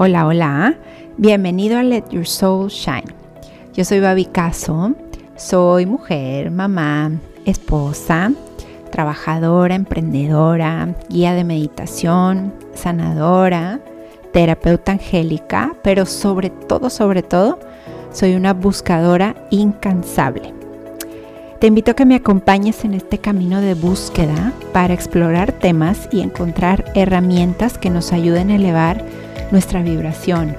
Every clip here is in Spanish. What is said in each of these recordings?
Hola, hola. Bienvenido a Let Your Soul Shine. Yo soy Babi Caso. Soy mujer, mamá, esposa, trabajadora, emprendedora, guía de meditación, sanadora, terapeuta angélica, pero sobre todo, sobre todo, soy una buscadora incansable. Te invito a que me acompañes en este camino de búsqueda para explorar temas y encontrar herramientas que nos ayuden a elevar nuestra vibración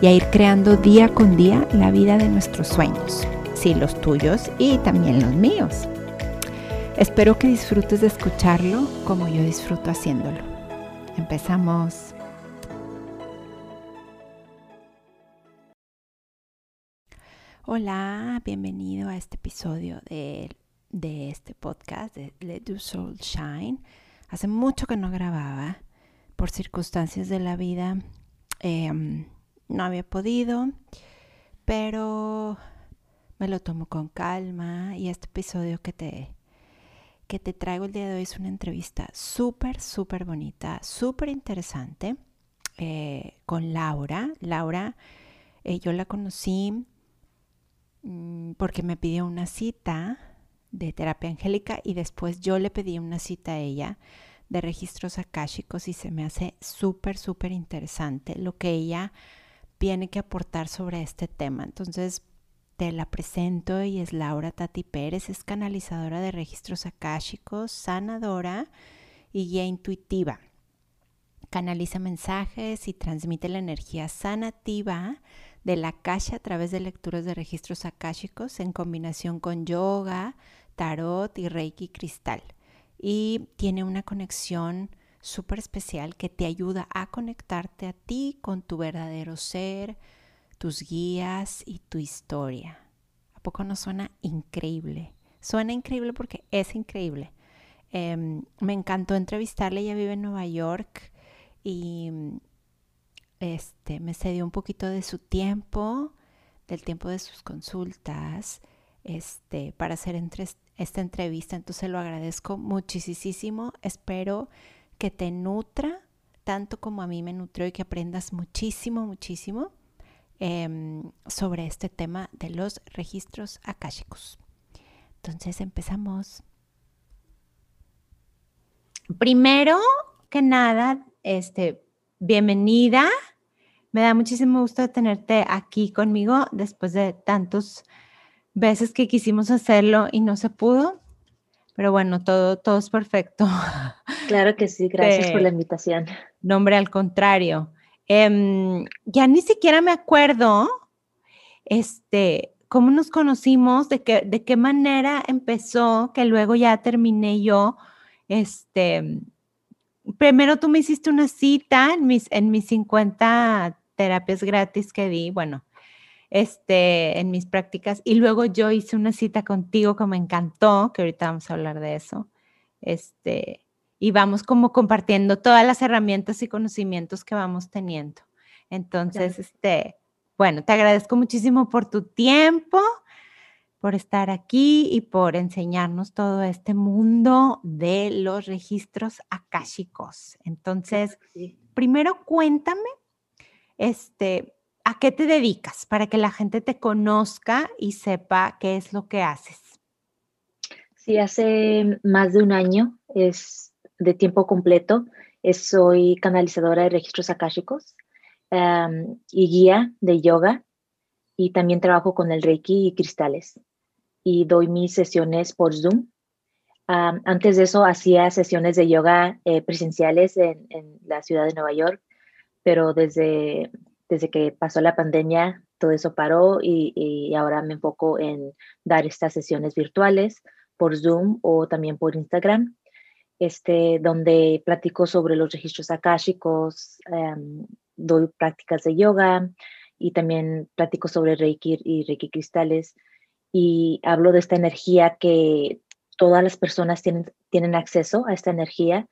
y a ir creando día con día la vida de nuestros sueños, sí, los tuyos y también los míos. Espero que disfrutes de escucharlo como yo disfruto haciéndolo. Empezamos. Hola, bienvenido a este episodio de, de este podcast de Let Your Soul Shine. Hace mucho que no grababa por circunstancias de la vida Em, no había podido, pero me lo tomo con calma y este episodio que te, que te traigo el día de hoy es una entrevista súper, súper bonita, súper interesante eh, con Laura. Laura, eh, yo la conocí mm, porque me pidió una cita de terapia angélica y después yo le pedí una cita a ella de registros akáshicos y se me hace súper, súper interesante lo que ella tiene que aportar sobre este tema. Entonces, te la presento y es Laura Tati Pérez, es canalizadora de registros akáshicos, sanadora y guía intuitiva. Canaliza mensajes y transmite la energía sanativa de la akasha a través de lecturas de registros akáshicos en combinación con yoga, tarot y reiki cristal y tiene una conexión súper especial que te ayuda a conectarte a ti con tu verdadero ser, tus guías y tu historia. ¿A poco no suena increíble? Suena increíble porque es increíble. Em, me encantó entrevistarle, ella vive en Nueva York y este, me cedió un poquito de su tiempo, del tiempo de sus consultas, este, para hacer esta entrevista, entonces lo agradezco muchísimo. Espero que te nutra tanto como a mí me nutrió y que aprendas muchísimo, muchísimo em, sobre este tema de los registros akáshicos. Entonces empezamos. Primero que nada, este, bienvenida. Me da muchísimo gusto tenerte aquí conmigo después de tantos veces que quisimos hacerlo y no se pudo, pero bueno, todo, todo es perfecto. Claro que sí, gracias por la invitación. Nombre al contrario. Em, ya ni siquiera me acuerdo este, cómo nos conocimos, de qué, de qué manera empezó, que luego ya terminé yo. Este, primero tú me hiciste una cita en mis, en mis 50 terapias gratis que di, bueno, este, en mis prácticas. Y luego yo hice una cita contigo que me encantó, que ahorita vamos a hablar de eso. Este, y vamos como compartiendo todas las herramientas y conocimientos que vamos teniendo. Entonces, este, bueno, te agradezco muchísimo por tu tiempo, por estar aquí y por enseñarnos todo este mundo de los registros akáshicos. Entonces, primero cuéntame, este, ¿a qué te dedicas para que la gente te conozca y sepa qué es lo que haces? Sí, hace más de un año, es de tiempo completo. soy canalizadora de registros akáshicos y guía de yoga y también trabajo con el Reiki y cristales y doy mis sesiones por Zoom. antes de eso hacía sesiones de yoga eh, presenciales en, en la ciudad de Nueva York, pero desde desde que pasó la pandemia, todo eso paró y, ahora me enfoco en dar estas sesiones virtuales por Zoom o también por Instagram, este, donde platico sobre los registros akáshicos, em, doy prácticas de yoga y también platico sobre Reiki y Reiki cristales y hablo de esta energía que todas las personas tienen, tienen acceso a esta energía,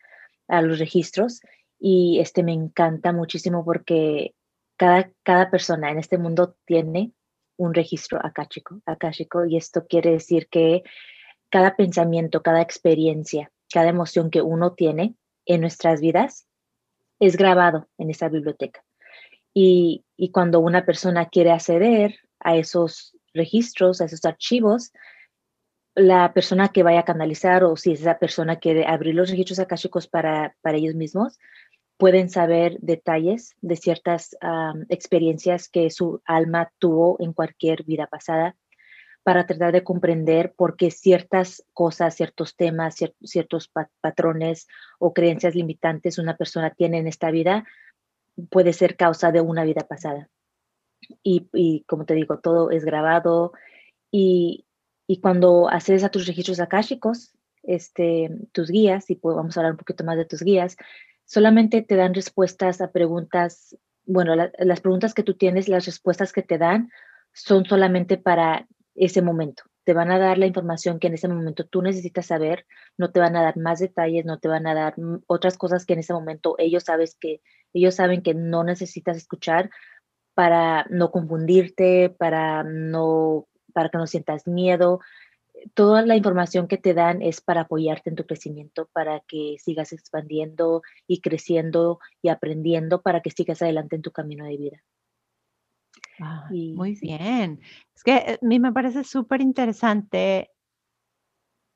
a los registros y este me encanta muchísimo porque cada, persona en este mundo tiene un registro akáshico, akáshico y esto quiere decir que cada pensamiento, cada experiencia, cada emoción que uno tiene en nuestras vidas es grabado en esa biblioteca. Y, y cuando una persona quiere acceder a esos registros, a esos archivos, la persona que vaya a canalizar o si esa persona quiere abrir los registros akáshicos para, para ellos mismos, pueden saber detalles de ciertas experiencias que su alma tuvo en cualquier vida pasada para tratar de comprender por qué ciertas cosas, ciertos temas, ciertos patrones o creencias limitantes una persona tiene en esta vida puede ser causa de una vida pasada. Y, como te digo, todo es grabado y, cuando accedes a tus registros akáshicos, este, tus guías, y vamos a hablar un poquito más de tus guías, solamente te dan respuestas a preguntas, bueno, las preguntas que tú tienes, las respuestas que te dan son solamente para ese momento. Te van a dar la información que en ese momento tú necesitas saber, no te van a dar más detalles, no te van a dar otras cosas que en ese momento ellos sabes que ellos saben que no necesitas escuchar para no confundirte, para no para que no sientas miedo, toda la información que te dan es para apoyarte en tu crecimiento, para que sigas expandiendo y creciendo y aprendiendo, para que sigas adelante en tu camino de vida. muy bien. Es que eh, a mí me parece súper interesante.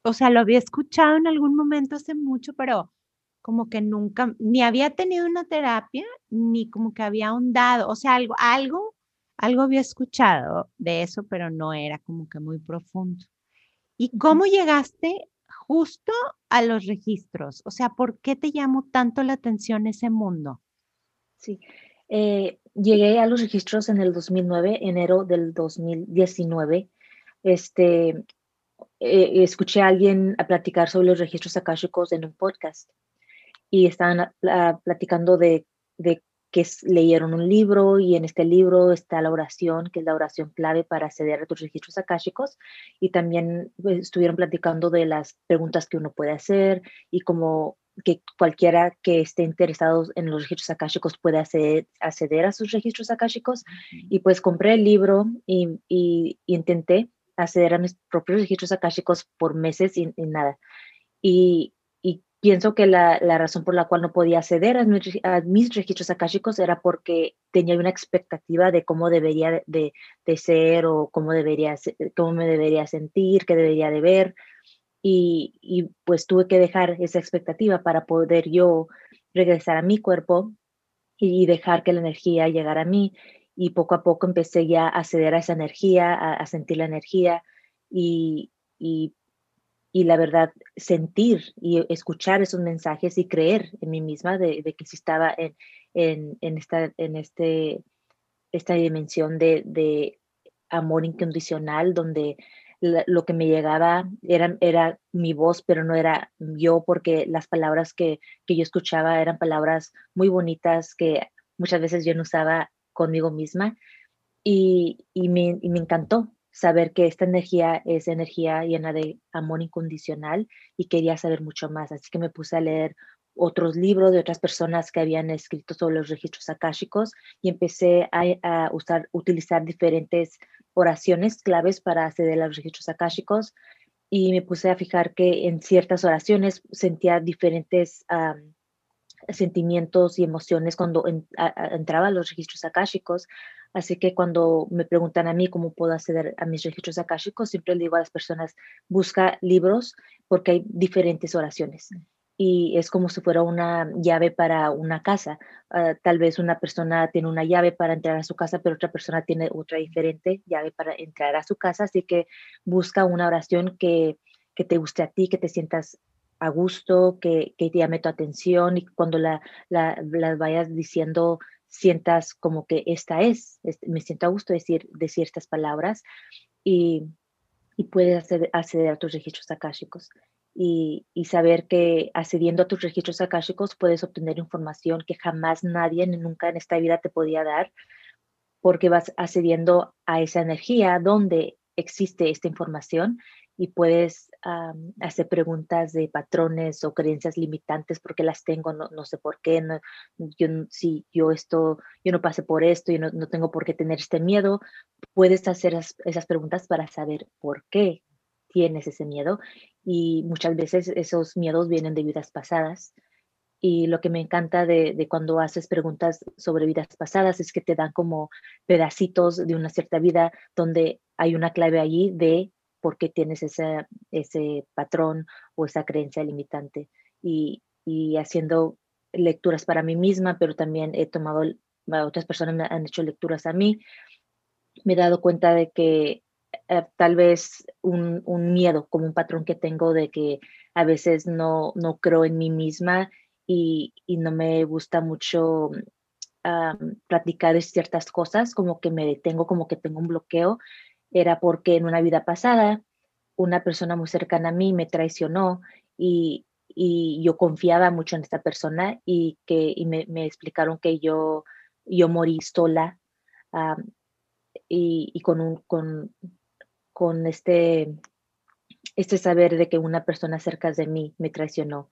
O sea, lo había escuchado en algún momento hace mucho, pero como que nunca, ni había tenido una terapia, ni como que había ahondado. O sea, algo, algo, algo había escuchado de eso, pero no era como que muy profundo. ¿Y cómo llegaste justo a los registros? O sea, ¿por qué te llamó tanto la atención ese mundo? Sí, eh, llegué a los registros en el 2009, enero del 2019. Este, eh, escuché a alguien a platicar sobre los registros akáshicos en un podcast y estaban platicando de, de que leyeron un libro y en este libro está la oración, que es la oración clave para acceder a tus registros akáshicos y también pues, estuvieron platicando de las preguntas que uno puede hacer y como que cualquiera que esté interesado en los registros akáshicos puede acceder, acceder a sus registros akáshicos y pues compré el libro y, y, intenté acceder a mis propios registros akáshicos por meses y, y nada. Y, pienso que la, la, razón por la cual no podía acceder a mis, registros akáshicos era porque tenía una expectativa de cómo debería de, de, ser o cómo, debería, cómo me debería sentir, qué debería de ver. Y, y, pues tuve que dejar esa expectativa para poder yo regresar a mi cuerpo y dejar que la energía llegara a mí. Y poco a poco empecé ya a acceder a esa energía, a, a sentir la energía y, y y la verdad sentir y escuchar esos mensajes y creer en mí misma de, que si estaba en, en, esta, en este, esta dimensión de, de amor incondicional donde lo que me llegaba era, era mi voz, pero no era yo porque las palabras que, que yo escuchaba eran palabras muy bonitas que muchas veces yo no usaba conmigo misma. Y, y, me, y me encantó saber que esta energía es energía llena de amor incondicional y quería saber mucho más. Así que me puse a leer otros libros de otras personas que habían escrito sobre los registros akáshicos y empecé a, usar, utilizar diferentes oraciones claves para acceder a los registros akáshicos y me puse a fijar que en ciertas oraciones sentía diferentes sentimientos y emociones cuando entraba a los registros akáshicos. Así que cuando me preguntan a mí cómo puedo acceder a mis registros akáshicos, siempre le digo a las personas, busca libros porque hay diferentes oraciones. Y es como si fuera una llave para una casa. Ah, tal vez una persona tiene una llave para entrar a su casa, pero otra persona tiene otra diferente llave para entrar a su casa. Así que busca una oración que, que te guste a ti, que te sientas a gusto, que, que te llame tu atención y cuando la, la, vayas diciendo sientas como que esta es, me siento a gusto decir, decir estas palabras y, y puedes acceder, a tus registros akáshicos. Y, y, saber que accediendo a tus registros akáshicos puedes obtener información que jamás nadie nunca en esta vida te podía dar porque vas accediendo a esa energía donde existe esta información y puedes hacer preguntas de patrones o creencias limitantes porque las tengo, no, no sé por qué, no, yo, si yo esto, yo no pasé por esto, y no, no tengo por qué tener este miedo, puedes hacer esas preguntas para saber por qué tienes ese miedo y muchas veces esos miedos vienen de vidas pasadas y lo que me encanta de, cuando haces preguntas sobre vidas pasadas es que te dan como pedacitos de una cierta vida donde hay una clave allí de por qué tienes ese, ese patrón o esa creencia limitante. Y, y haciendo lecturas para mí misma, pero también he tomado, otras personas me han hecho lecturas a mí, me he dado cuenta de que eh, tal vez un, un, miedo, como un patrón que tengo de que a veces no, no creo en mí misma y, no me gusta mucho practicar ciertas cosas, como que me detengo, como que tengo un bloqueo, era porque en una vida pasada una persona muy cercana a mí me traicionó y, yo confiaba mucho en esta persona y que me, explicaron que yo, yo morí sola y, con, un, con, con este, este saber de que una persona cerca de mí me traicionó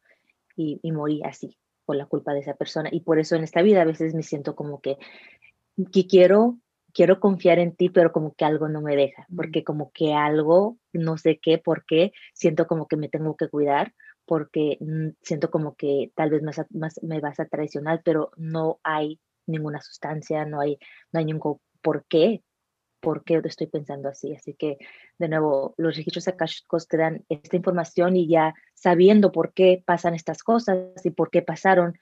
y, morí así por la culpa de esa persona. Y por eso en esta vida a veces me siento como que, que quiero, quiero confiar en ti, pero como que algo no me deja, porque como que algo, no sé qué, por qué, siento como que me tengo que cuidar, porque mm, siento como que tal vez más, más me vas a traicionar, pero no hay ninguna sustancia, no hay, no hay ningún por qué por qué estoy pensando así. Así que, de nuevo, los registros akashicos te dan esta información y ya sabiendo por qué pasan estas cosas y por qué pasaron,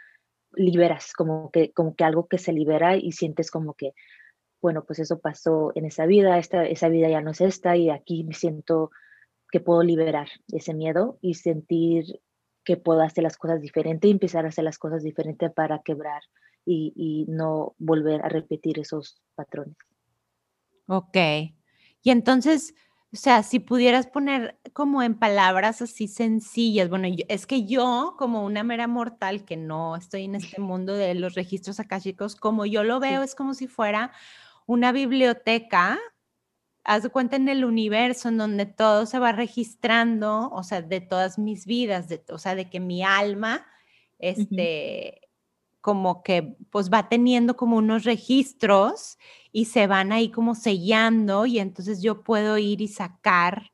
liberas, como que, como que algo que se libera y sientes como que, bueno, pues eso pasó en esa vida, esta, esa vida ya no es esta y aquí me siento que puedo liberar ese miedo y sentir que puedo hacer las cosas diferentes y empezar a hacer las cosas diferentes para quebrar y, y no volver a repetir esos patrones. Ok. Y entonces, o sea, si pudieras poner como en palabras así sencillas, bueno, es que yo como una mera mortal que no estoy en este mundo de los registros akáshicos, como yo lo veo, es como si fuera una biblioteca, haz de cuenta en el universo en donde todo se va registrando, o sea, de todas mis vidas, de, o sea, de que mi alma, este, como que pues va teniendo como unos registros y se van ahí como sellando y entonces yo puedo ir y sacar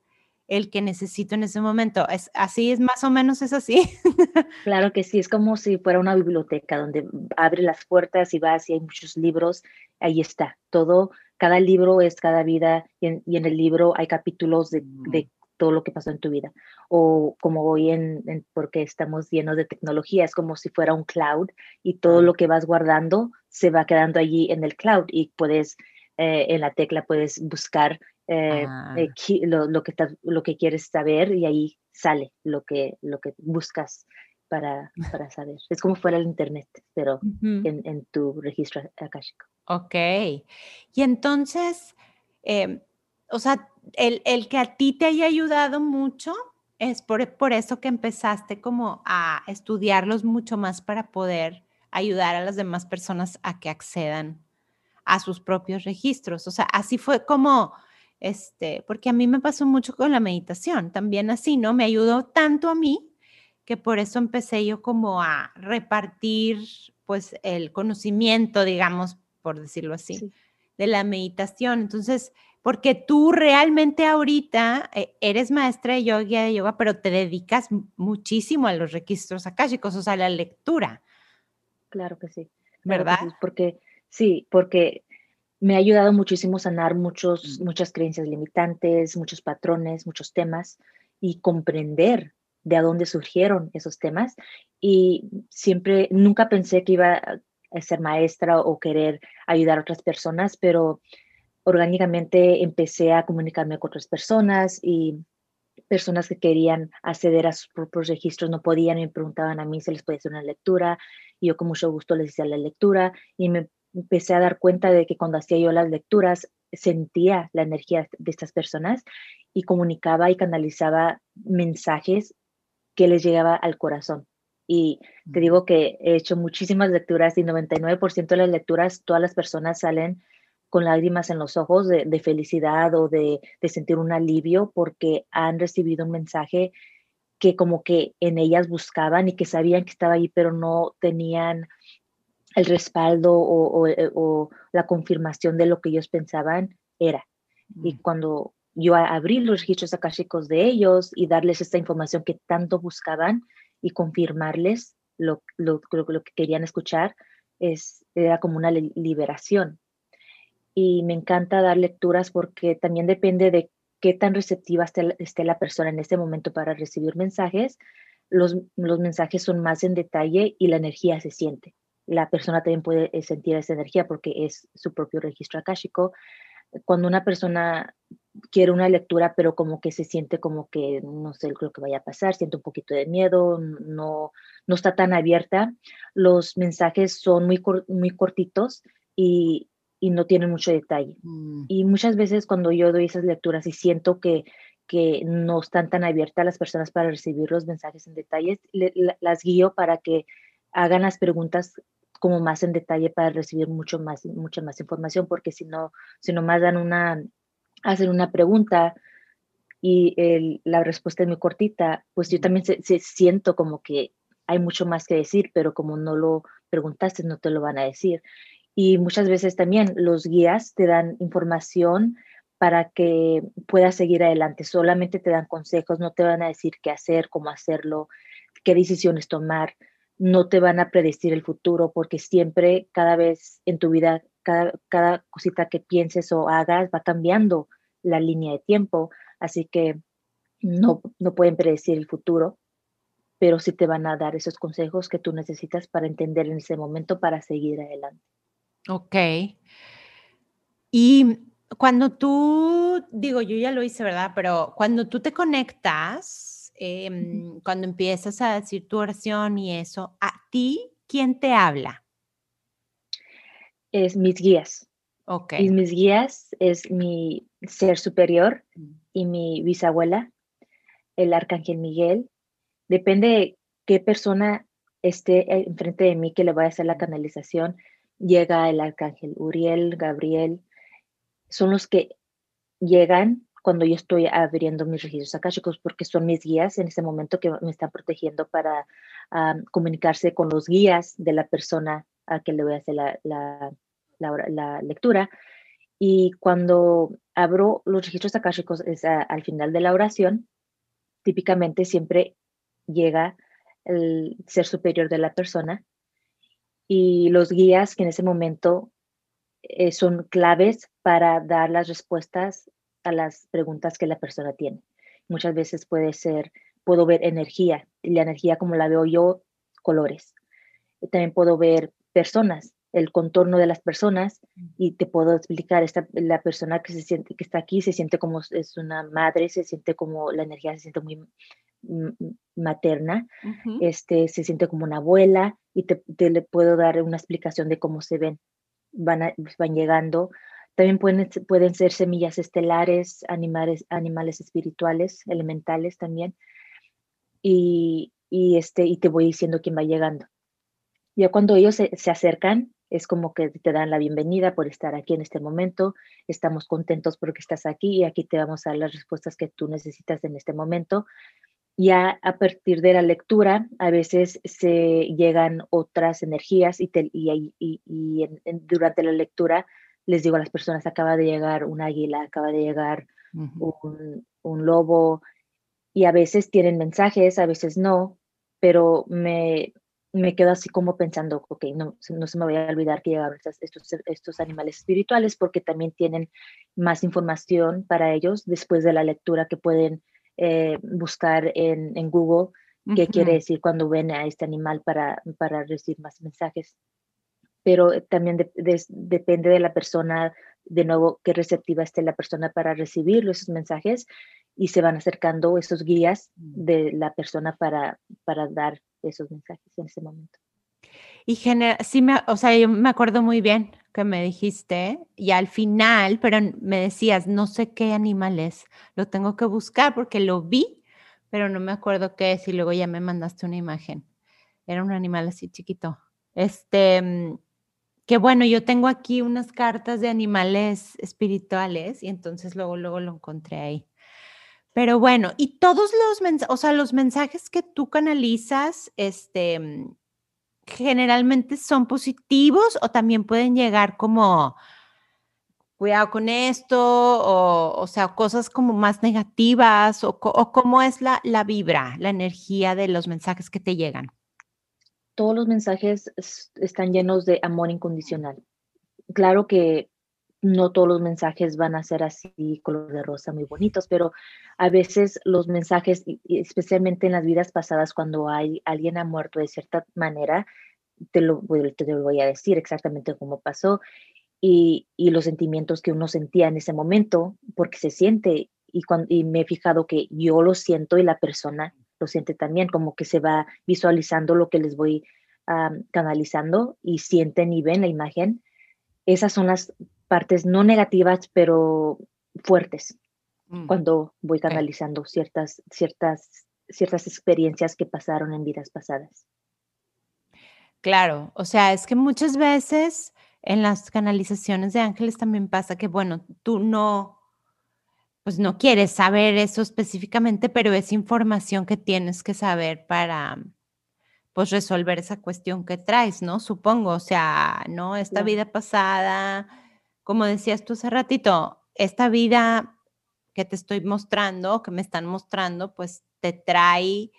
el que necesito en ese momento. ¿Es, así es más o menos es así? Claro que sí, es como si fuera una biblioteca donde abre las puertas y vas y hay muchos libros, ahí está, todo, cada libro es cada vida y en, el libro hay capítulos de, de, todo lo que pasó en tu vida. O como hoy en, porque estamos llenos de tecnología, es como si fuera un cloud y todo lo que vas guardando se va quedando allí en el cloud y puedes, eh, en la tecla puedes buscar eh, ah. eh, lo, que lo que quieres saber y ahí sale lo que, lo que buscas para, para saber. Es como fuera el internet, pero en, en, tu registro akashico. Ok. Y entonces, em, o sea, el, que a ti te haya ayudado mucho es por, por eso que empezaste como a estudiarlos mucho más para poder ayudar a las demás personas a que accedan a sus propios registros. O sea, así fue como, este, porque a mí me pasó mucho con la meditación, también así, ¿no? Me ayudó tanto a mí que por eso empecé yo como a repartir, pues, el conocimiento, digamos, por decirlo así, de la meditación. Entonces, porque tú realmente ahorita eh, eres maestra de yoga, de yoga, pero te dedicas muchísimo a los registros akáshicos, o sea, a la lectura. Claro que sí. ¿Verdad? porque sí, porque me ha ayudado muchísimo a sanar muchos, mm. muchas creencias limitantes, muchos patrones, muchos temas y comprender de dónde surgieron esos temas. Y siempre, nunca pensé que iba a ser maestra o querer ayudar a otras personas, pero orgánicamente empecé a comunicarme con otras personas y personas que querían acceder a sus propios registros no podían y me preguntaban a mí si les podía hacer una lectura y yo con mucho gusto les hacía la lectura y me empecé a dar cuenta de que cuando hacía yo las lecturas sentía la energía de estas personas y comunicaba y canalizaba mensajes que les llegaba al corazón. Y te digo que he hecho muchísimas lecturas y 99% de las lecturas todas las personas salen con lágrimas en los ojos de, felicidad o de, sentir un alivio porque han recibido un mensaje que como que en ellas buscaban y que sabían que estaba ahí, pero no tenían el respaldo o, eh, la confirmación de lo que ellos pensaban era. Y mm. cuando yo abrí los registros akashicos de ellos y darles esta información que tanto buscaban y confirmarles lo, lo, lo que querían escuchar, es, era como una liberación. Y me encanta dar lecturas porque también depende de qué tan receptiva esté, la persona en este momento para recibir mensajes. Los, los mensajes son más en detalle y la energía se siente. La persona también puede eh, sentir esa energía porque es su propio registro akáshico. Cuando una persona quiere una lectura, pero como que se siente como que no sé lo que vaya a pasar, siente un poquito de miedo, no, no está tan abierta. Los mensajes son muy, muy cortitos y, y no tienen mucho detalle. Mm. Y muchas veces cuando yo doy esas lecturas y siento que, que no están tan abiertas las personas para recibir los mensajes en detalle, las guío para que hagan las preguntas como más en detalle para recibir mucho más, mucha más información, porque si no, si nomás dan una, hacen una pregunta y la respuesta es muy cortita, pues yo también se, siento como que hay mucho más que decir, pero como no lo preguntaste, no te lo van a decir. Y muchas veces también los guías te dan información para que puedas seguir adelante. Solamente te dan consejos, no te van a decir qué hacer, cómo hacerlo, qué decisiones tomar. No te van a predecir el futuro porque siempre, cada vez en tu vida, cada, cada cosita que pienses o hagas va cambiando la línea de tiempo. Así que no, no pueden predecir el futuro, pero sí te van a dar esos consejos que tú necesitas para entender en ese momento para seguir adelante. Ok. Y cuando tú, digo, yo ya lo hice, ¿verdad? Pero cuando tú te conectas, em, cuando empiezas a decir tu oración y eso, ¿a ti quién te habla? Es mis guías. Ok. Y mis guías es mi ser superior mm. y mi bisabuela, el arcángel Miguel. Depende de qué persona esté enfrente de mí que le vaya a hacer la canalización llega el arcángel Uriel, Gabriel, son los que llegan cuando yo estoy abriendo mis registros akáshicos porque son mis guías en ese momento que me están protegiendo para comunicarse con los guías de la persona a que le voy a hacer la, la, la, lectura. Y cuando abro los registros akáshicos es al final de la oración, típicamente siempre llega el ser superior de la persona y los guías que en ese momento eh, son claves para dar las respuestas a las preguntas que la persona tiene. Muchas veces puede ser, puedo ver energía, y la energía como la veo yo, colores. También puedo ver personas, el contorno de las personas y te puedo explicar esta, la persona que se siente que está aquí se siente como es una madre se siente como la energía se siente muy materna, este, se siente como una abuela y te, le puedo dar una explicación de cómo se ven, van, van llegando. También pueden, pueden ser semillas estelares, animales, animales espirituales, elementales también. Y, y, este, y te voy diciendo quién va llegando. Ya cuando ellos se, se acercan, es como que te dan la bienvenida por estar aquí en este momento, estamos contentos porque estás aquí y aquí te vamos a dar las respuestas que tú necesitas en este momento ya a partir de la lectura a veces se llegan otras energías y, y, durante la lectura les digo a las personas, acaba de llegar un águila, acaba de llegar un, lobo y a veces tienen mensajes, a veces no, pero me, me quedo así como pensando, ok, no, no se me voy a olvidar que llegaron estos, estos animales espirituales porque también tienen más información para ellos después de la lectura que pueden eh, buscar en, en Google qué quiere decir cuando ven a este animal para, para recibir más mensajes. Pero también depende de la persona, de nuevo, qué receptiva esté la persona para recibir esos mensajes y se van acercando esos guías mm. de la persona para, para dar esos mensajes en ese momento. Y sí, me, o sea, yo me acuerdo muy bien que me dijiste y al final, pero me decías, no sé qué animal es, lo tengo que buscar porque lo vi, pero no me acuerdo qué es y luego ya me mandaste una imagen. Era un animal así chiquito. Este, mm, que bueno, yo tengo aquí unas cartas de animales espirituales y entonces luego, luego lo encontré ahí. Pero bueno, y todos los mensajes, o sea, los mensajes que tú canalizas, este, mm, generalmente son positivos o también pueden llegar como, cuidado con esto, o, o sea, cosas como más negativas, o, o cómo es la, la, vibra, la energía de los mensajes que te llegan. Todos los mensajes están llenos de amor incondicional. Claro que no todos los mensajes van a ser así, color de rosa, muy bonitos, pero a veces los mensajes, especialmente en las vidas pasadas, cuando hay alguien ha muerto de cierta manera, te lo, te lo voy a decir exactamente cómo pasó y, y, los sentimientos que uno sentía en ese momento, porque se siente, y, cuando, y me he fijado que yo lo siento y la persona lo siente también, como que se va visualizando lo que les voy canalizando y sienten y ven la imagen. Esas son las partes no negativas, pero fuertes, mm. cuando voy canalizando ciertas, ciertas, ciertas experiencias que pasaron en vidas pasadas. Claro, o sea, es que muchas veces en las canalizaciones de ángeles también pasa que, bueno, tú no, pues no quieres saber eso específicamente, pero es información que tienes que saber para, pues resolver esa cuestión que traes, ¿no? Supongo, o sea, ¿no? Esta vida pasada, como decías tú hace ratito, esta vida que te estoy mostrando, que me están mostrando, pues te trae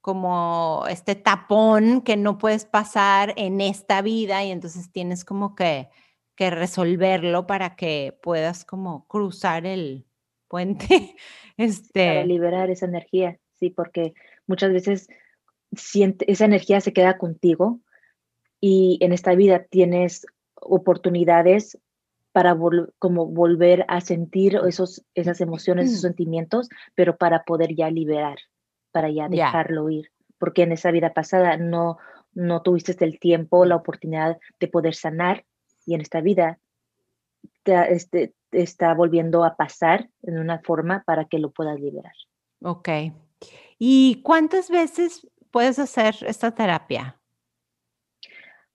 como este tapón que no puedes pasar en esta vida y entonces tienes como que, que resolverlo para que puedas como cruzar el, puente. Este... Para liberar esa energía, sí, porque muchas veces siente, esa energía se queda contigo y en esta vida tienes oportunidades para como volver a sentir esos, esas emociones, esos sentimientos, pero para poder ya liberar, para ya dejarlo ir, porque en esa vida pasada no, no tuviste el tiempo, la oportunidad de poder sanar y en esta vida te, este, está volviendo a pasar en una forma para que lo puedas liberar. Ok. ¿Y cuántas veces puedes hacer esta terapia?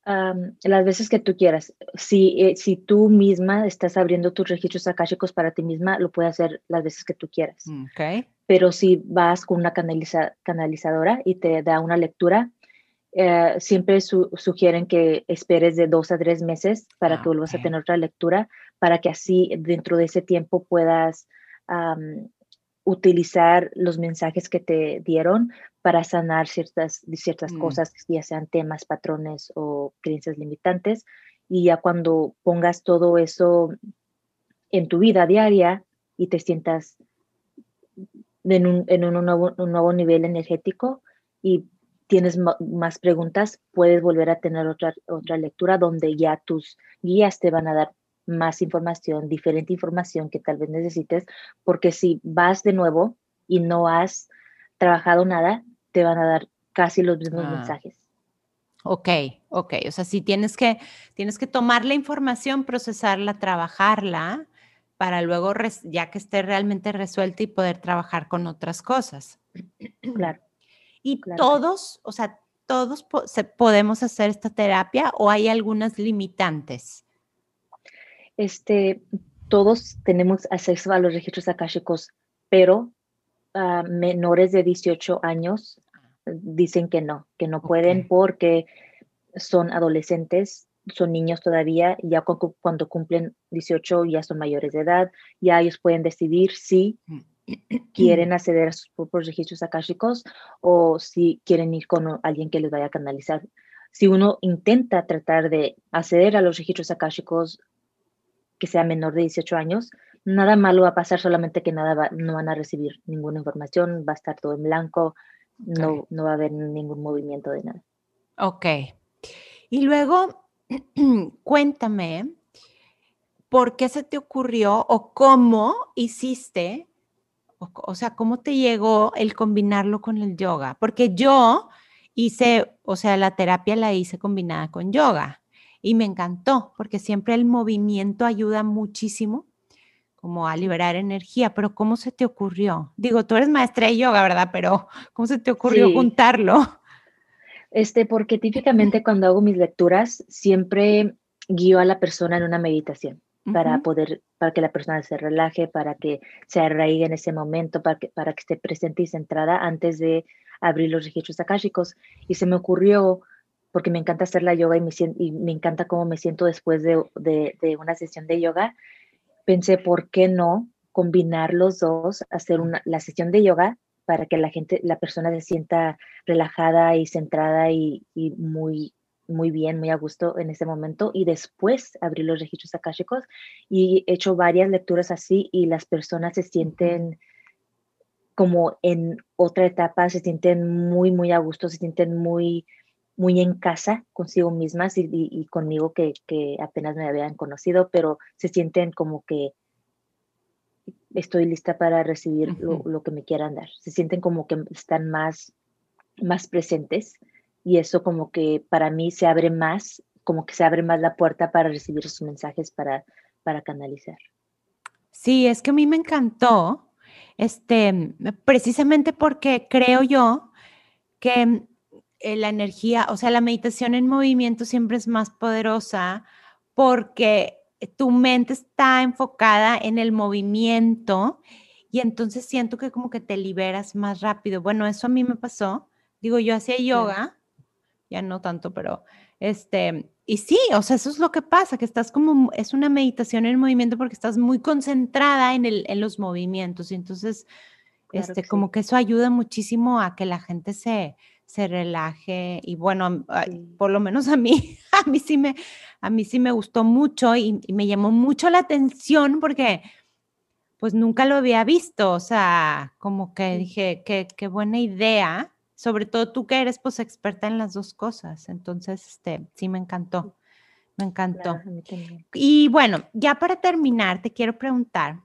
las veces que tú quieras. Si, eh, si tú misma estás abriendo tus registros akáshicos para ti misma, lo puedes hacer las veces que tú quieras. Okay. Pero si vas con una canalizadora y te da una lectura, eh, siempre sugieren que esperes de dos a tres meses para ah, que vuelvas a tener otra lectura, para que así dentro de ese tiempo puedas utilizar los mensajes que te dieron para sanar ciertas, ciertas mm. cosas, ya sean temas, patrones o creencias limitantes. Y ya cuando pongas todo eso en tu vida diaria y te sientas en un, en un, nuevo, un nuevo nivel energético y tienes más preguntas, puedes volver a tener otra, otra lectura donde ya tus guías te van a dar más información, diferente información que tal vez necesites, porque si vas de nuevo y no has trabajado nada, te van a dar casi los mismos ah. mensajes. Ok, ok. O sea, si tienes que, tienes que tomar la información, procesarla, trabajarla, para luego, ya que esté realmente resuelta y poder trabajar con otras cosas. Claro. Y todos, o sea, todos podemos hacer esta terapia o hay algunas limitantes. Este, todos tenemos acceso a los registros akáshicos, pero uh, menores de 18 años dicen que no, que no pueden porque son adolescentes, son niños todavía, ya cuando cumplen 18 ya son mayores de edad, ya ellos pueden decidir si mm quieren acceder a sus propios registros akáshicos o si quieren ir con alguien que les vaya a canalizar. Si uno intenta tratar de acceder a los registros akáshicos que sea menor de 18 años, nada malo va a pasar, solamente que nada no van a recibir ninguna información, va a estar todo en blanco, no, no va a haber ningún movimiento de nada. Ok. Y luego, cuéntame, ¿por qué se te ocurrió o cómo hiciste o, sea, ¿cómo te llegó el combinarlo con el yoga? Porque yo hice, o sea, la terapia la hice combinada con yoga y me encantó porque siempre el movimiento ayuda muchísimo como a liberar energía, pero ¿cómo se te ocurrió? Digo, tú eres maestra de yoga, ¿verdad? Pero ¿cómo se te ocurrió juntarlo? Este, porque típicamente cuando hago mis lecturas, siempre guío a la persona en una meditación para poder, para que la persona se relaje, para que se arraigue en ese momento, para que, para que esté presente y centrada antes de abrir los registros akáshicos. Y se me ocurrió, porque me encanta hacer la yoga y me, y me encanta cómo me siento después de, de, de, una sesión de yoga, pensé, ¿por qué no combinar los dos, hacer una, la sesión de yoga para que la gente, la persona se sienta relajada y centrada y, y muy, muy bien, muy a gusto en ese momento y después abrir los registros akáshicos y he hecho varias lecturas así y las personas se sienten como en otra etapa, se sienten muy, muy a gusto, se sienten muy, muy en casa consigo mismas y, conmigo que, que, apenas me habían conocido, pero se sienten como que estoy lista para recibir lo, lo, que me quieran dar. Se sienten como que están más, más presentes y eso como que para mí se abre más, como que se abre más la puerta para recibir sus mensajes para, para canalizar. Sí, es que a mí me encantó, este, precisamente porque creo yo que eh, la energía, o sea, la meditación en movimiento siempre es más poderosa porque tu mente está enfocada en el movimiento y entonces siento que como que te liberas más rápido. Bueno, eso a mí me pasó. Digo, yo hacía yoga ya no tanto, pero este, y sí, o sea, eso es lo que pasa, que estás como, es una meditación en movimiento porque estás muy concentrada en, el, en los movimientos y entonces, este, como que eso ayuda muchísimo a que la gente se, se relaje y bueno, por lo menos a mí, a mí sí me, a mí sí me gustó mucho y, me llamó mucho la atención porque pues nunca lo había visto, o sea, como que dije, qué, qué buena idea sobre todo tú que eres pues experta en las dos cosas. Entonces, este, sí me encantó, me encantó. y bueno, ya para terminar, te quiero preguntar,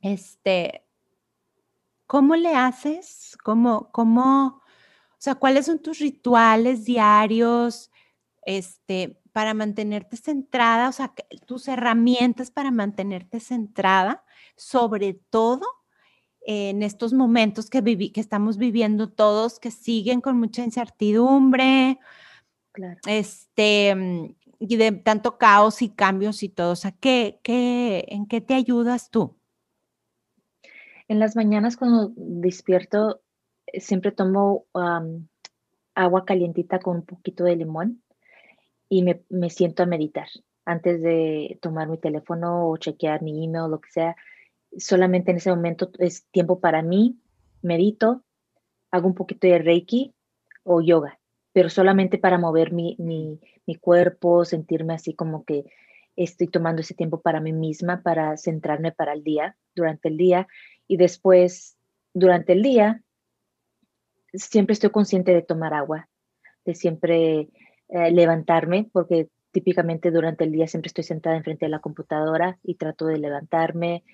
este, ¿cómo le haces? ¿Cómo, cómo, o sea, cuáles son tus rituales diarios, este, para mantenerte centrada, o sea, tus herramientas para mantenerte centrada, sobre todo en estos momentos que, que estamos viviendo todos, que siguen con mucha incertidumbre, este, mm, y de tanto caos y cambios y todo. O sea, ¿qué, qué, ¿en qué te ayudas tú? En las mañanas cuando despierto, eh, siempre tomo agua calientita con un poquito de limón y me, me siento a meditar antes de tomar mi teléfono o chequear mi email o lo que sea solamente en ese momento es tiempo para mí, medito, hago un poquito de reiki o yoga, pero solamente para mover mi, mi, mi cuerpo, sentirme así como que estoy tomando ese tiempo para mí misma, para centrarme para el día, durante el día, y después, durante el día, siempre estoy consciente de tomar agua, de siempre eh, levantarme, porque típicamente durante el día siempre estoy sentada enfrente de la computadora y trato de levantarme,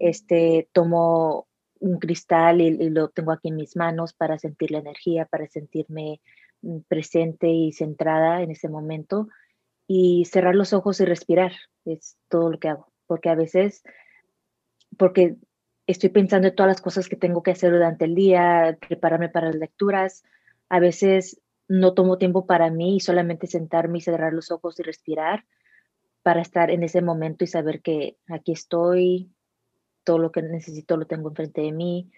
este, tomo un cristal y, lo tengo aquí en mis manos para sentir la energía, para sentirme mm, presente y centrada en ese momento y cerrar los ojos y respirar. Es todo lo que hago, porque a veces, porque estoy pensando en todas las cosas que tengo que hacer durante el día, prepararme para las lecturas, a veces no tomo tiempo para mí y solamente sentarme y cerrar los ojos y respirar para estar en ese momento y saber que aquí estoy, todo lo que necesito lo tengo enfrente de mí.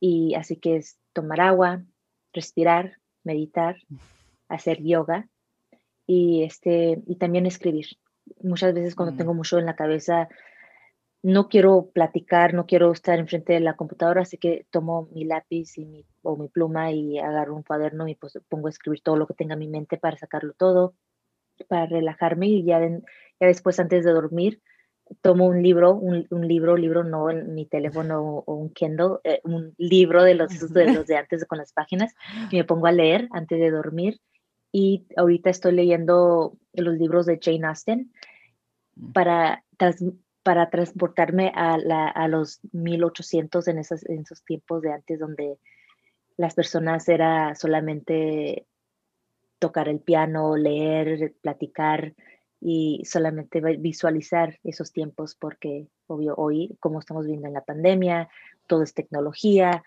Y así que es tomar agua, respirar, meditar, hacer yoga y, este, y también escribir. Muchas veces cuando mm. tengo mucho en la cabeza, no quiero platicar, no quiero estar enfrente de la computadora, así que tomo mi lápiz y mi, o mi pluma y agarro un cuaderno y pues pongo a escribir todo lo que tenga en mi mente para sacarlo todo, para relajarme y ya, ya después antes de dormir tomo un libro, un, libro, libro no en mi teléfono o, un Kindle, eh, un libro de los, de los de antes con las páginas y me pongo a leer antes de dormir. Y ahorita estoy leyendo los libros de Jane Austen mm. para, para transportarme a, la, a los 1800 en esos, en esos tiempos de antes donde las personas era solamente tocar el piano, leer, platicar, y solamente visualizar esos tiempos porque, obvio, hoy, como estamos viendo en la pandemia, todo es tecnología,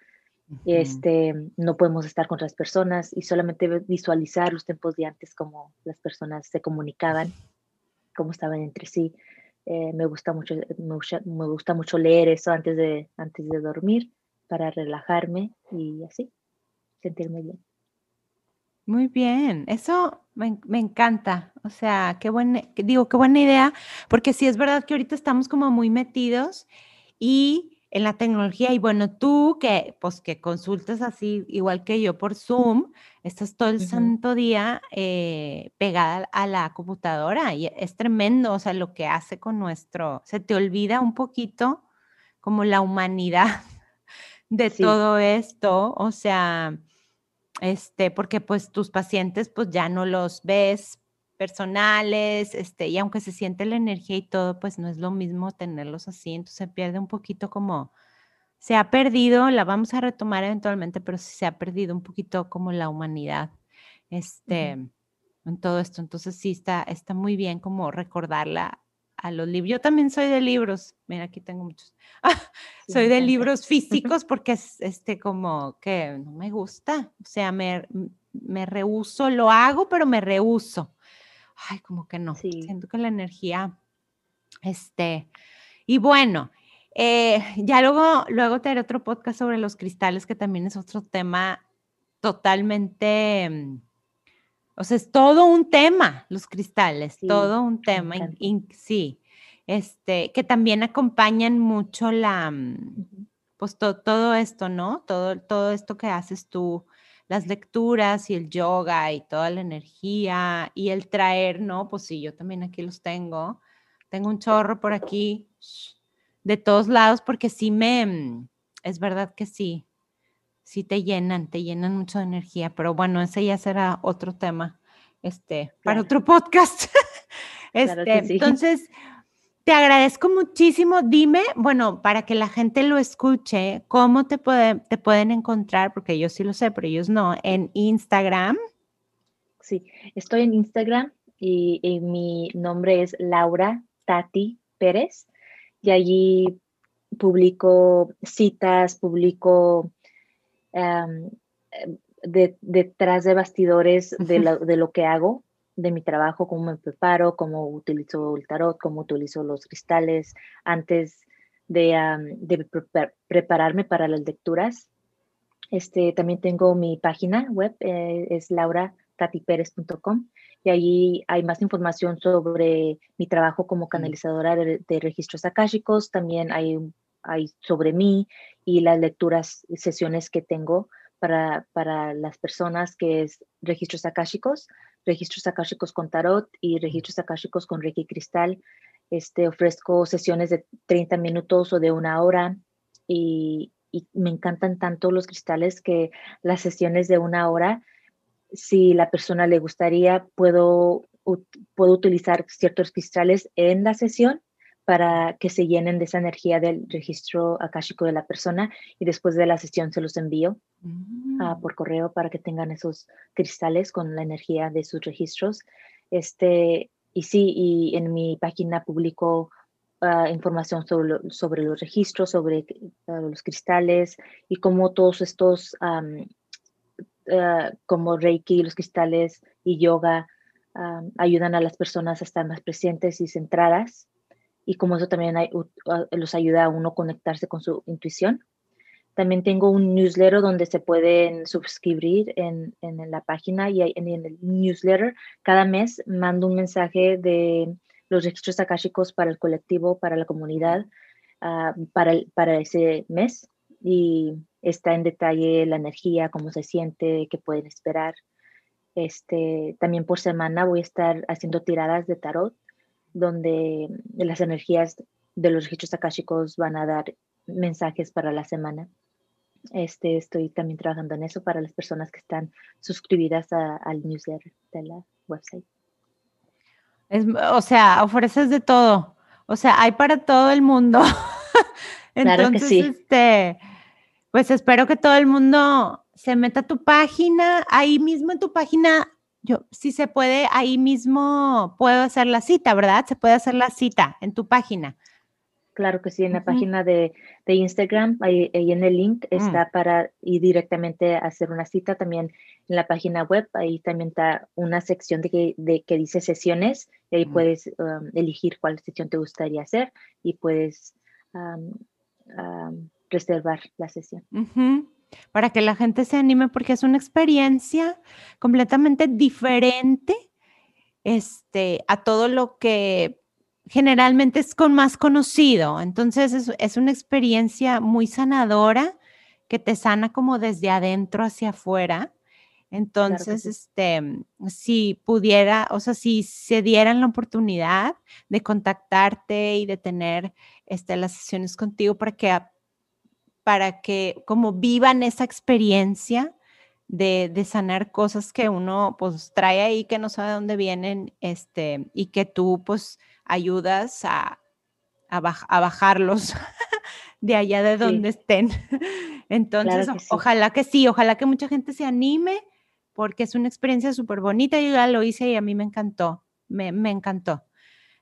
este, no podemos estar con otras personas y solamente visualizar los tiempos de antes, como las personas se comunicaban, cómo estaban entre sí. Eh, me, gusta mucho, me, gusta, mucho leer eso antes de, antes de dormir para relajarme y así, sentirme bien. Muy bien, eso me, encanta. O sea, qué buena, digo, qué buena idea, porque sí es verdad que ahorita estamos como muy metidos y en la tecnología. Y bueno, tú que, pues, que consultas así, igual que yo por Zoom, estás todo el santo día eh, pegada a la computadora y es tremendo, o sea, lo que hace con nuestro, se te olvida un poquito como la humanidad de todo esto, o sea, este, porque pues tus pacientes pues ya no los ves personales, este, y aunque se siente la energía y todo, pues no es lo mismo tenerlos así, entonces se pierde un poquito como, se ha perdido, la vamos a retomar eventualmente, pero se ha perdido un poquito como la humanidad, este, en todo esto, entonces sí está, está muy bien como recordarla a los libros. Yo también soy de libros, mira, aquí tengo muchos. soy de libros físicos porque es este como que no me gusta, o sea, me, me rehuso, lo hago, pero me rehuso. Ay, como que no, siento que la energía, este, y bueno, eh, ya luego, luego te haré otro podcast sobre los cristales, que también es otro tema totalmente, mm, o sea, es todo un tema, los cristales, todo un tema, sí, este, que también acompañan mucho la, mm, pues todo esto, ¿no? Todo, todo esto que haces tú, las lecturas y el yoga y toda la energía y el traer, ¿no? Pues sí, yo también aquí los tengo. Tengo un chorro por aquí de todos lados porque sí me, mm, es verdad que sí, sí te llenan, te llenan mucho de energía, pero bueno, ese ya será otro tema, este, para otro podcast. este, Entonces, te agradezco muchísimo. Dime, bueno, para que la gente lo escuche, ¿cómo te, te pueden encontrar? Porque yo sí lo sé, pero ellos no, en Instagram. Sí, estoy en Instagram y, mi nombre es Laura Tati Pérez y allí publico citas, publico detrás de bastidores de lo, que hago, de mi trabajo, cómo me preparo, cómo utilizo el tarot, cómo utilizo los cristales antes de, prepararme para las lecturas. Este, también tengo mi página web, eh, es lauratatiperez.com y allí hay más información sobre mi trabajo como canalizadora de, registros akáshicos. También hay, hay sobre mí y las lecturas, sesiones que tengo para, para las personas que es registros akáshicos, registros akáshicos con tarot y registros akáshicos con Reiki Cristal. Este, ofrezco sesiones de 30 minutos o de una hora y, y me encantan tanto los cristales que las sesiones de una hora, si la persona le gustaría, puedo, puedo utilizar ciertos cristales en la sesión para que se llenen de esa energía del registro akáshico de la persona y después de la sesión se los envío ah, mm. por correo para que tengan esos cristales con la energía de sus registros. Este, y sí, y en mi página publico ah, información sobre, sobre, los registros, sobre ah, los cristales y cómo todos estos, como Reiki, los cristales y yoga, ayudan a las personas a estar más presentes y centradas y como eso también los ayuda a uno conectarse con su intuición. También tengo un newsletter donde se pueden suscribir en, en la página y en, el newsletter cada mes mando un mensaje de los registros akáshicos para el colectivo, para la comunidad, ah, para, para ese mes. Y está en detalle la energía, cómo se siente, qué pueden esperar. Este, también por semana voy a estar haciendo tiradas de tarot donde las energías de los registros akáshicos van a dar mensajes para la semana. Este, estoy también trabajando en eso para las personas que están suscribidas al newsletter de la website. o sea, ofreces de todo. O sea, hay para todo el mundo. Entonces, claro que sí. este, pues espero que todo el mundo se meta a tu página. Ahí mismo en tu página yo, si se puede, ahí mismo puedo hacer la cita, ¿verdad? Se puede hacer la cita en tu página. Claro que sí, en la página de, Instagram, ahí, en el link mm. está para ir directamente a hacer una cita. También en la página web, ahí también está una sección de que, de, que dice sesiones y ahí mm. puedes um, elegir cuál sesión te gustaría hacer y puedes um, um, reservar la sesión para que la gente se anime porque es una experiencia completamente diferente este, a todo lo que generalmente es con más conocido. Entonces es, es, una experiencia muy sanadora que te sana como desde adentro hacia afuera. Entonces, este, si pudiera, o sea, si se dieran la oportunidad de contactarte y de tener este, las sesiones contigo para que, para que como vivan esa experiencia de, de, sanar cosas que uno pues trae ahí que no sabe dónde vienen, este, y que tú pues ayudas a, a, bajarlos de allá de donde estén. Entonces, ojalá que sí, ojalá que mucha gente se anime porque es una experiencia súper bonita. Yo ya lo hice y a mí me encantó, me, me encantó.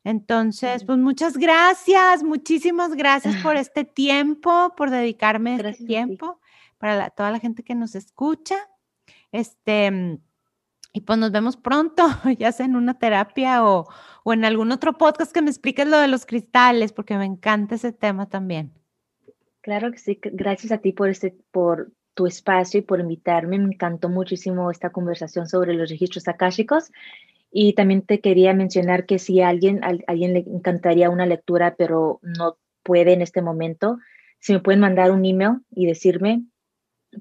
Entonces, pues muchas gracias, muchísimas gracias por este tiempo, por dedicarme este tiempo, para toda la gente que nos escucha. Este, y pues nos vemos pronto, ya sea en una terapia o, o en algún otro podcast que me expliques lo de los cristales, porque me encanta ese tema también. Claro que sí, gracias a ti por, este, por tu espacio y por invitarme. Me encantó muchísimo esta conversación sobre los registros akáshicos. Y también te quería mencionar que si a alguien, a alguien le encantaría una lectura, pero no puede en este momento, si me pueden mandar un email y decirme,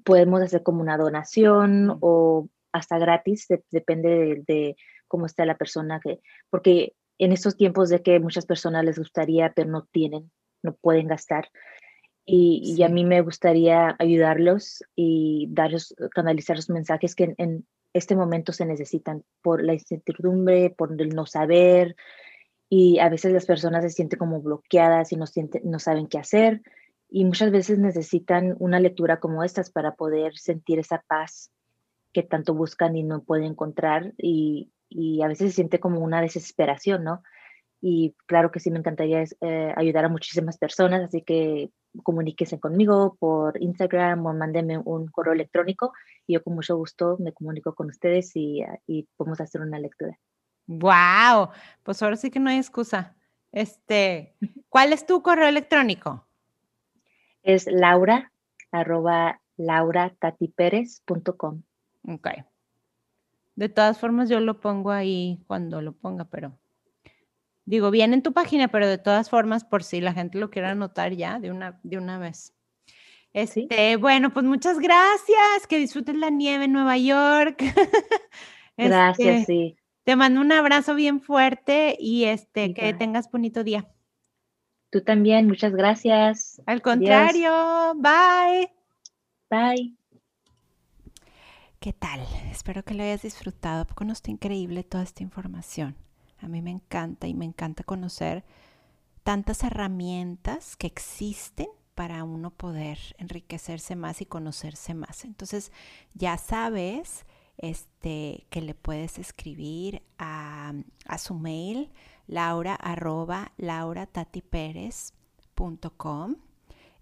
podemos hacer como una donación o hasta gratis, depende de, cómo está la persona, que, porque en estos tiempos de que muchas personas les gustaría, pero no tienen, no pueden gastar. Y, a mí me gustaría ayudarlos y darles, canalizar los mensajes que en, este momento se necesitan por la incertidumbre, por el no saber. Y a veces las personas se sienten como bloqueadas y no, sienten, no saben qué hacer. Y muchas veces necesitan una lectura como estas para poder sentir esa paz que tanto buscan y no pueden encontrar y, a veces se siente como una desesperación, ¿no? Y claro que sí, me encantaría eh, ayudar a muchísimas personas, así que comuníquense conmigo por Instagram o mándenme un correo electrónico y yo con mucho gusto me comunico con ustedes y, y podemos hacer una lectura. ¡Wow! Pues ahora sí que no hay excusa. Este, ¿cuál es tu correo electrónico? Es laura, arroba lauratatiperez.com. Ok. De todas formas, yo lo pongo ahí cuando lo ponga, pero digo, bien en tu página, pero de todas formas, por si la gente lo quiere anotar ya de una, de una vez. Este, bueno, pues muchas gracias, que disfrutes la nieve en Nueva York. Gracias, este, sí. Te mando un abrazo bien fuerte y este, que tengas bonito día. Tú también, muchas gracias. Al contrario, bye. Bye. ¿Qué tal? Espero que lo hayas disfrutado. Porque no está increíble toda esta información? A mí me encanta y me encanta conocer tantas herramientas que existen para uno poder enriquecerse más y conocerse más. Entonces, ya sabes este, que le puedes escribir a, su mail laura arroba lauratatiperez.com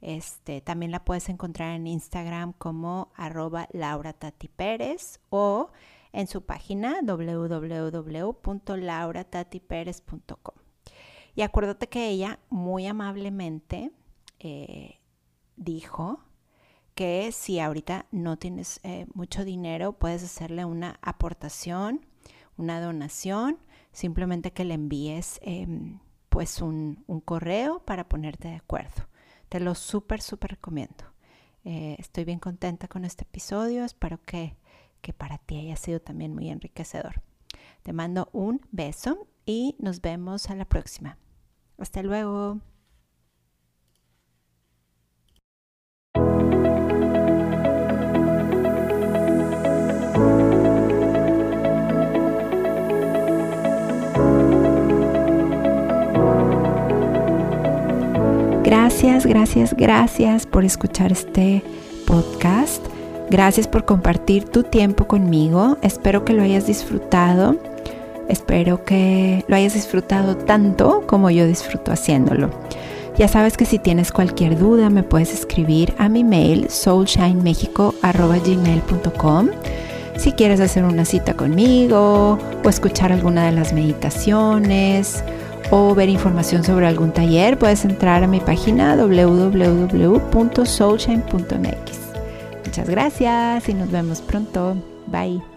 este, también la puedes encontrar en Instagram como arroba Laura Tati Pérez o en su página www.lauratatiperez.com. Y acuérdate que ella muy amablemente eh, dijo que si ahorita no tienes eh, mucho dinero, puedes hacerle una aportación, una donación, simplemente que le envíes em, pues un correo para ponerte de acuerdo. Te lo súper, súper recomiendo. Eh, estoy bien contenta con este episodio. Espero que, que para ti haya sido también muy enriquecedor. Te mando un beso y nos vemos a la próxima. Hasta luego. Gracias, gracias, gracias por escuchar este podcast. Gracias por compartir tu tiempo conmigo. Espero que lo hayas disfrutado. Espero que lo hayas disfrutado tanto como yo disfruto haciéndolo. Ya sabes que si tienes cualquier duda me puedes escribir a mi mail soulshinemexico.gmail.com si quieres hacer una cita conmigo o escuchar alguna de las meditaciones o ver información sobre algún taller, puedes entrar a mi página www.soulshine.mx. Muchas gracias y nos vemos pronto. Bye.